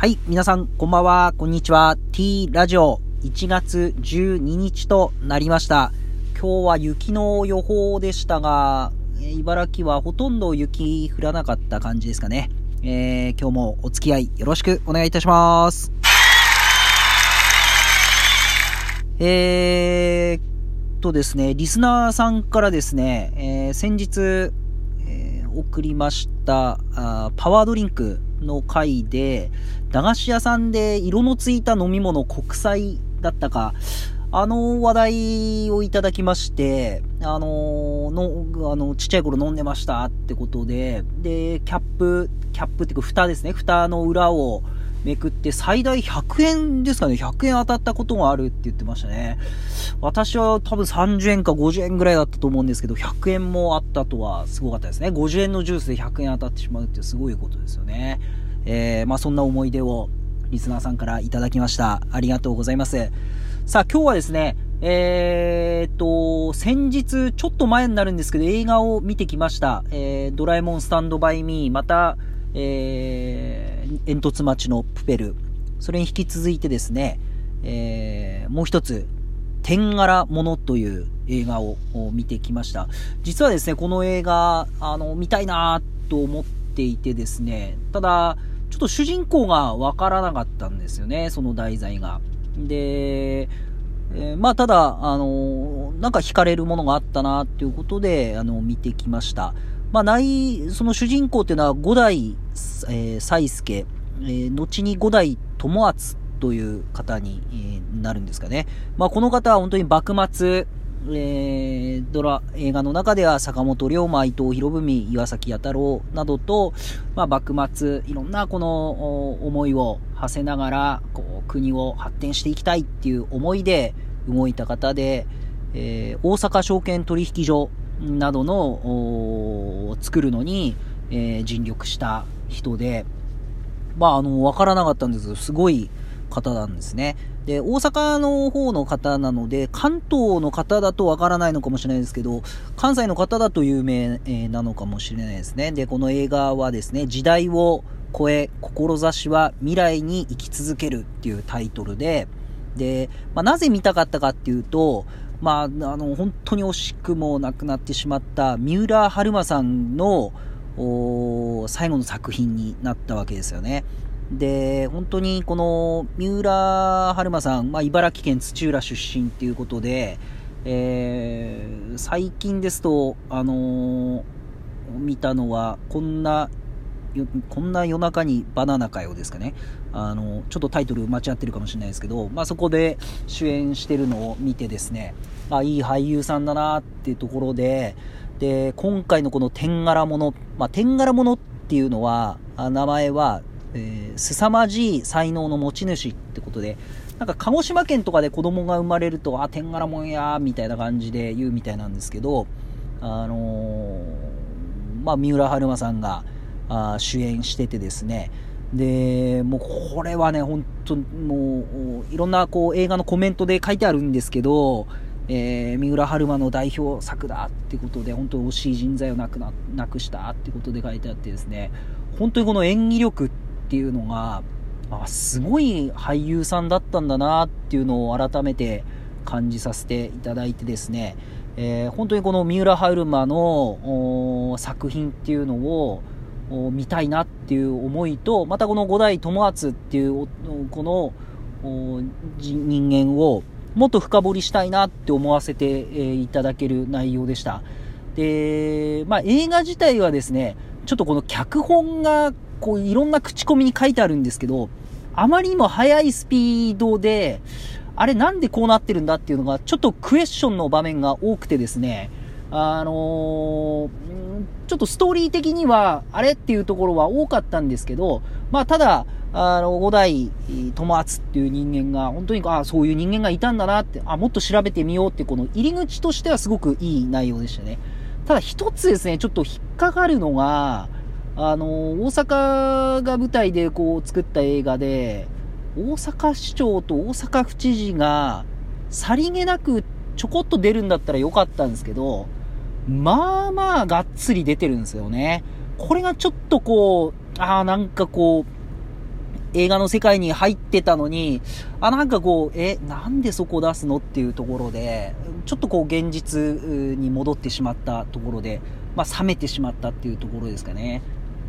はい、皆さん、こんばんは、こんにちは。T ラジオ、1月12日となりました。今日は雪の予報でしたが、茨城はほとんど雪降らなかった感じですかね。えー、今日もお付き合いよろしくお願いいたします。えーとですね、リスナーさんからですね、えー先日、送りました。あパワードリンクの回で、駄菓子屋さんで色のついた飲み物国際だったか、あの話題をいただきまして、あのの、あの、ちっちゃい頃飲んでましたってことで、で、キャップ、キャップっていうか蓋ですね、蓋の裏をめくって最大100円ですかね、100円当たったことがあるって言ってましたね。私は多分30円か50円ぐらいだったと思うんですけど、100円もあったとはすごかったですね。50円のジュースで100円当たってしまうってすごいことですよね。えー、まあそんな思い出をリスナーさんからいただきました。ありがとうございます。さあ今日はですね、えーっと、先日、ちょっと前になるんですけど、映画を見てきました。えー、ドラえもんスタンドバイミー、また、えー、煙突町のプペル。それに引き続いてですね、えー、もう一つ、天柄物という映画を見てきました。実はですね、この映画、あの、見たいなと思っていてですね、ただ、ちょっと主人公がわからなかったんですよね、その題材が。で、えーまあ、ただ、あのなんか惹かれるものがあったな、っていうことで、あの、見てきました。まあ、ない、その主人公っていうのは、五代、えー、才助、えー後に五代友厚という方に、えーなるんですかね。まあ、この方は本当に幕末、えードラ、映画の中では坂本龍馬、伊藤博文、岩崎弥太郎などと、まあ、幕末、いろんなこの思いを馳せながら、こう、国を発展していきたいっていう思いで動いた方で、えー大阪証券取引所などの、作るのに、えー尽力した人で、まあ、あの、わからなかったんですけど、すごい方なんですね。で、大阪の方の方なので、関東の方だとわからないのかもしれないですけど、関西の方だと有名えなのかもしれないですね。で、この映画はですね、時代を超え、志は未来に生き続けるっていうタイトルで、で、まあ、なぜ見たかったかっていうと、まあ、あの、本当に惜しくも亡くなってしまった三浦春馬さんの、最後の作品になったわけですよね。で、本当にこの三浦春馬さん、まあ、茨城県土浦出身っていうことで、えー最近ですと、あのー見たのは、こんな、こんな夜中にバナナかよですかね。あの、ちょっとタイトル間違ってるかもしれないですけど、まあ、そこで主演してるのを見てですね、あ、いい俳優さんだなっていうところで、で、今回のこの天柄物、まあ、天柄物っていうのは、あ名前は、えー、凄まじい才能の持ち主ってことで、なんか鹿児島県とかで子供が生まれると、あ、天柄物やみたいな感じで言うみたいなんですけど、あのーまあ、三浦春馬さんがあ主演しててですね、で、もうこれはね、本当もう、いろんなこう映画のコメントで書いてあるんですけど、えー三浦春馬の代表作だってことで、本当に惜しい人材をなくななくしたってことで書いてあってですね、本当にこの演技力っていうのが、あすごい俳優さんだったんだなっていうのを改めて感じさせていただいてですね、えー本当にこの三浦春馬の作品っていうのを見たいなっていう思いと、またこの五代友厚っていうこの人間をもっと深掘りしたいなって思わせて、いただける内容でした。で、まあ映画自体はですね、ちょっとこの脚本がこういろんな口コミに書いてあるんですけど、あまりにも速いスピードで、あれなんでこうなってるんだっていうのが、ちょっとクエスチョンの場面が多くてですね、あのーちょっとストーリー的には、あれっていうところは多かったんですけど、まあ、ただ、あの、五代友厚っていう人間が、本当に、ああそういう人間がいたんだなって、あ、もっと調べてみようって、この入り口としてはすごくいい内容でしたね。ただ一つですね、ちょっと引っかかるのが、あの、大阪が舞台でこう作った映画で、大阪市長と大阪府知事が、さりげなくちょこっと出るんだったらよかったんですけど、まあまあがっつり出てるんですよね。これがちょっとこう、ああ、なんかこう、映画の世界に入ってたのに、あ、なんかこう、え、なんでそこ出すのっていうところで、ちょっとこう現実に戻ってしまったところで、まあ冷めてしまったっていうところですかね。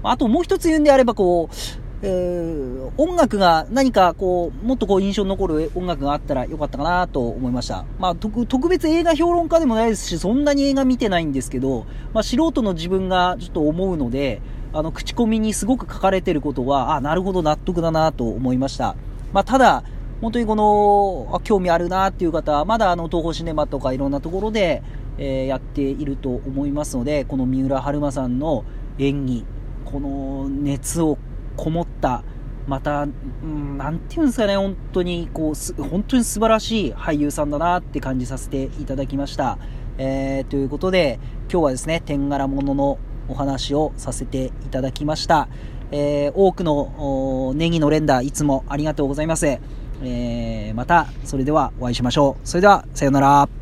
あともう一つ言うんであればこう、えー、音楽が何かこう、もっとこう印象に残る音楽があったらよかったかなと思いました。まあ特、特別映画評論家でもないですし、そんなに映画見てないんですけど、まあ素人の自分がちょっと思うので、あの、口コミにすごく書かれてることは、あ、なるほど納得だなと思いました。まあ、ただ、本当にこの、あ興味あるなっていう方は、まだあの、東宝シネマとかいろんなところで、えー、やっていると思いますので、この三浦春馬さんの演技、この熱をこもった、また、うん、なんていうんですかね、本当に、こう、本当に素晴らしい俳優さんだなって感じさせていただきました。えー、ということで、今日はですね、天柄物のお話をさせていただきました。えー、多くのネギの連打いつもありがとうございます。えー、また、それではお会いしましょう。それでは、さようなら。